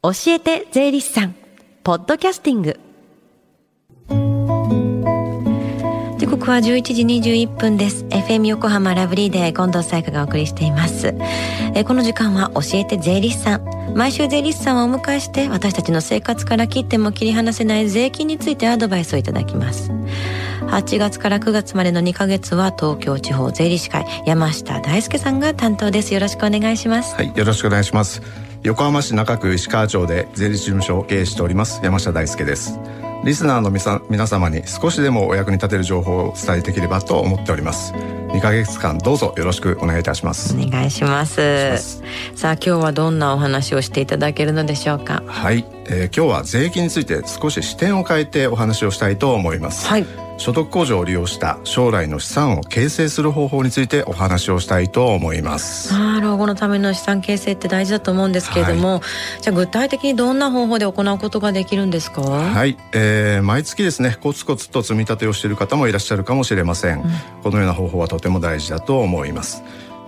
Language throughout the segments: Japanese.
教えて税理士さん。ポッドキャスティング。時刻は11時21分です。FM 横浜ラブリーで近藤沙耶香がお送りしています。えこの時間は教えて税理士さん。毎週税理士さんをお迎えして私たちの生活から切っても切り離せない税金についてアドバイスをいただきます。8月から9月までの2ヶ月は東京地方税理士会。山下大輔さんが担当です。よろしくお願いします。はいよろしくお願いします。横浜市中区石川町で税理士事務所を経営しております山下大輔です。リスナーの皆様に少しでもお役に立てる情報をお伝えできればと思っております。2ヶ月間どうぞよろしくお願いいたします。お願いします。さあ今日はどんなお話をしていただけるのでしょうか？はい、えー、今日は税金について少し視点を変えてお話をしたいと思います。はい所得控除を利用した将来の資産を形成する方法についてお話をしたいと思います。あ老後のための資産形成って大事だと思うんですけれども、はい、じゃあ具体的にどんな方法で行うことができるんですか？はい、えー、毎月ですねコツコツと積み立てをしている方もいらっしゃるかもしれません、うん、このような方法はとても大事だと思います。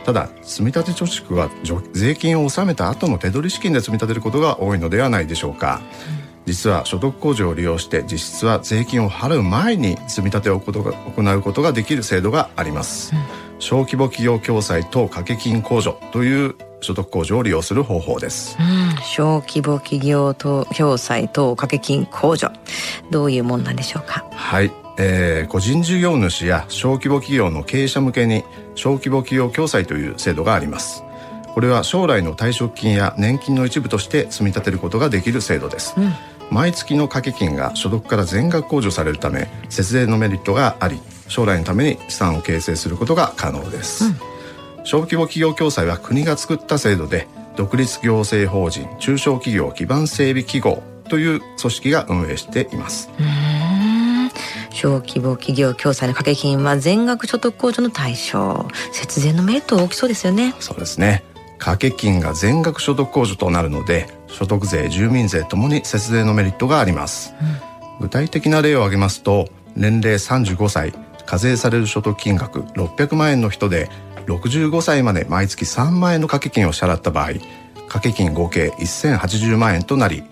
ただ積立貯蓄は税金を納めた後の手取り資金で積み立てることが多いのではないでしょうか、うん実は所得控除を利用して実質は税金を払う前に積み立てを行うことができる制度があります、うん、小規模企業共済等掛け金控除という所得控除を利用する方法です、うん、小規模企業等共済等掛け金控除。どういうもんなんでしょうか？はい、えー、個人事業主や小規模企業の経営者向けに小規模企業共済という制度があります。これは将来の退職金や年金の一部として積み立てることができる制度です、うん毎月の掛け金が所得から全額控除されるため節税のメリットがあり将来のために資産を形成することが可能です、うん、小規模企業共済は国が作った制度で独立行政法人中小企業基盤整備機構という組織が運営しています。小規模企業共済の掛け金は全額所得控除の対象。節税のメリット大きそうですよね。そうですね。掛け金が全額所得控除となるので所得税住民税ともに節税のメリットがあります、うん、具体的な例を挙げますと年齢35歳課税される所得金額600万円の人で65歳まで毎月3万円の掛け金を支払った場合掛け金合計1080万円となり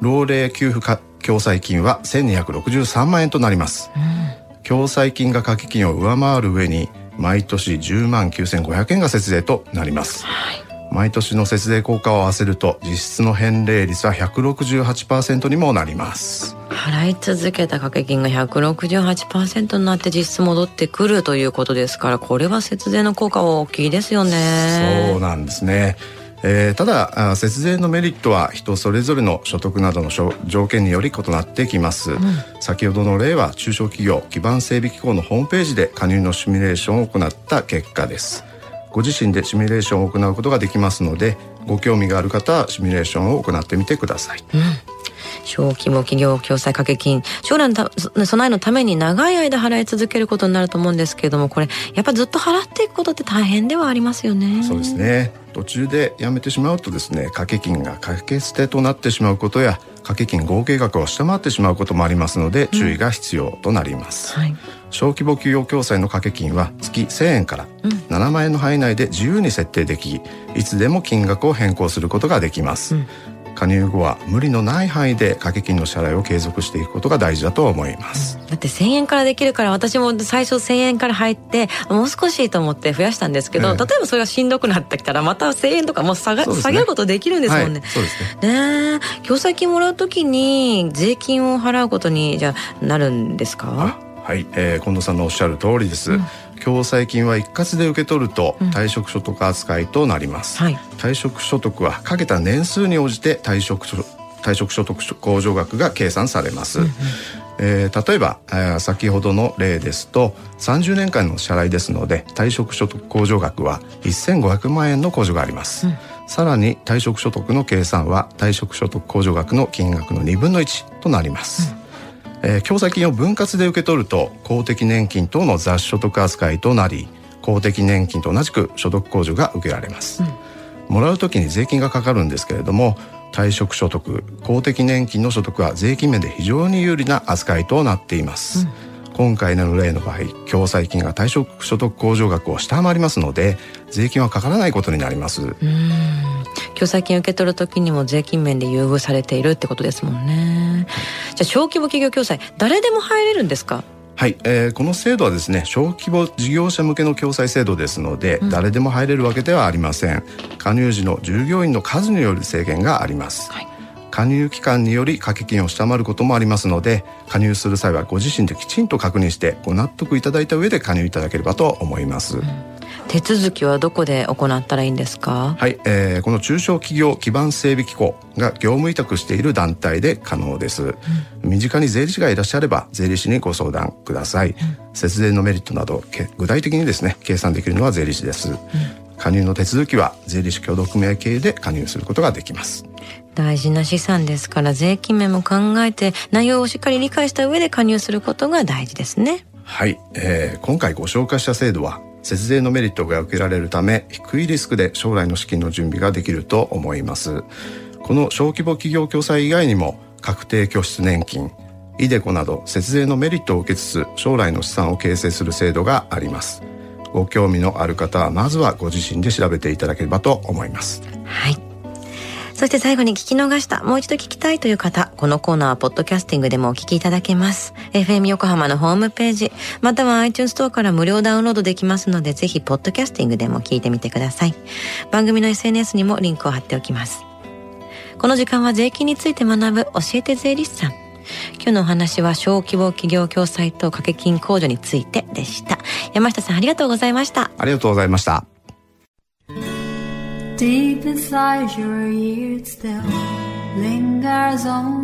老齢給付共済金は1263万円となります、うん、共済金が掛け金を上回る上に毎年10万9500円が節税となります、はい。毎年の節税効果を合わせると実質の返礼率は168%にもなります。払い続けた掛け金が168%になって実質戻ってくるということですからこれは節税の効果は大きいですよね。そうなんですね。えー、ただ節税のメリットは人それぞれの所得などの条件により異なってきます、うん、先ほどの例は中小企業基盤整備機構のホームページで加入のシミュレーションを行った結果ですご自身でシミュレーションを行うことができますのでご興味がある方はシミュレーションを行ってみてください、うん。小規模企業共済掛け金。将来の備えのために長い間払い続けることになると思うんですけれどもこれやっぱずっと払っていくことって大変ではありますよね。そうですね。途中でやめてしまうとですね掛け金が掛け捨てとなってしまうことや掛け金合計額を下回ってしまうこともありますので注意が必要となります、うんはい小規模企業共済の掛け金は月1000円から7万円の範囲内で自由に設定できいつでも金額を変更することができます、うん、加入後は無理のない範囲で掛け金の支払いを継続していくことが大事だと思います、うん、だって1000円からできるから私も最初1000円から入ってもう少しと思って増やしたんですけど、えー、例えばそれがしんどくなってきたらまた1000円とかもう下が、ね、下げることできるんですもんね、はい、そうですね。ね共済金もらうときに税金を払うことにじゃなるんですか？はい、えー、近藤さんのおっしゃる通りです、うん、共済金は一括で受け取ると退職所得扱いとなります、うんはい、退職所得はかけた年数に応じて退職退職所得控除額が計算されます、うんうん、えー、例えば、えー、先ほどの例ですと30年間の支払いですので退職所得控除額は1500万円の控除があります、うん、さらに退職所得の計算は退職所得控除額の金額の2分の1となります、うんえー、共済金を分割で受け取ると公的年金等の雑所得扱いとなり公的年金と同じく所得控除が受けられます、うん、もらう時に税金がかかるんですけれども退職所得公的年金の所得は税金面で非常に有利な扱いとなっています、うん、今回の例の場合共済金が退職所得控除額を下回りますので税金はかからないことになります。共済金受け取る時にも税金面で優遇されているってことですもんねじゃあ小規模企業共済誰でも入れるんですか？はい、えー、この制度はですね小規模事業者向けの共済制度ですので、うん、誰でも入れるわけではありません。加入時の従業員の数による制限があります、はい、加入期間により掛け金を下回ることもありますので加入する際はご自身できちんと確認してご納得いただいた上で加入いただければと思います、うん手続きはどこで行ったらいいんですか？はい、えー、この中小企業基盤整備機構が業務委託している団体で可能です、うん、身近に税理士がいらっしゃれば税理士にご相談ください、うん、節税のメリットなど具体的にですね計算できるのは税理士です、うん、加入の手続きは税理士協同組合系で加入することができます。大事な資産ですから税金面も考えて内容をしっかり理解した上で加入することが大事ですね。はい、えー、今回ご紹介した制度は節税のメリットが受けられるため低いリスクで将来の資金の準備ができると思います。この小規模企業共済以外にも確定拠出年金イデコなど節税のメリットを受けつつ将来の資産を形成する制度があります。ご興味のある方はまずはご自身で調べていただければと思います。はい。そして最後に聞き逃した、もう一度聞きたいという方、このコーナーはポッドキャスティングでもお聞きいただけます。FM 横浜のホームページ、または iTunes ストアから無料ダウンロードできますので、ぜひポッドキャスティングでも聞いてみてください。番組の SNS にもリンクを貼っておきます。この時間は税金について学ぶ教えて税理士さん。今日のお話は小規模企業共済と掛け金控除についてでした。山下さんありがとうございました。ありがとうございました。Deep inside your ears still lingers on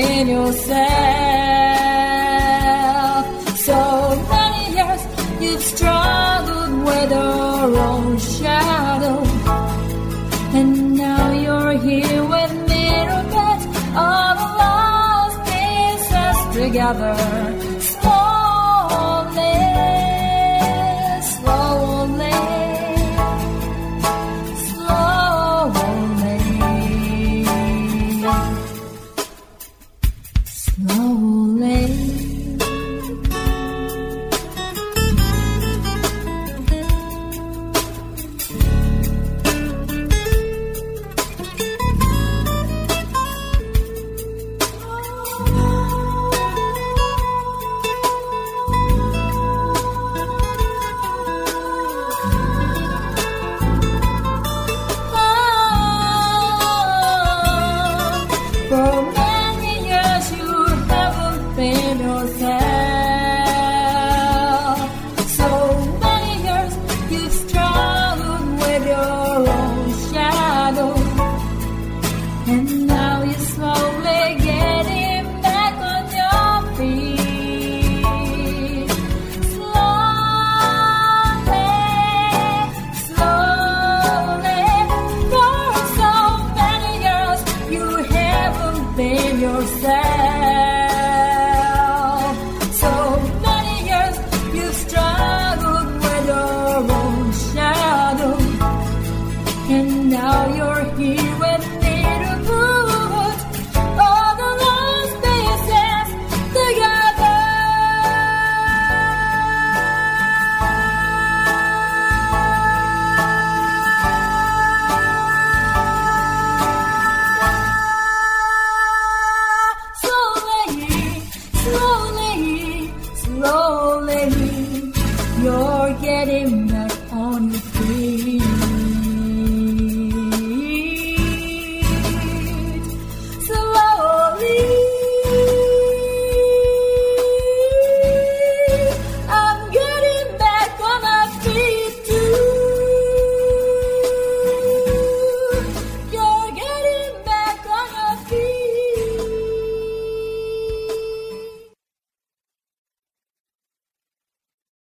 Haven't yourself. So many years you've struggled with your own shadow. And now you're here with together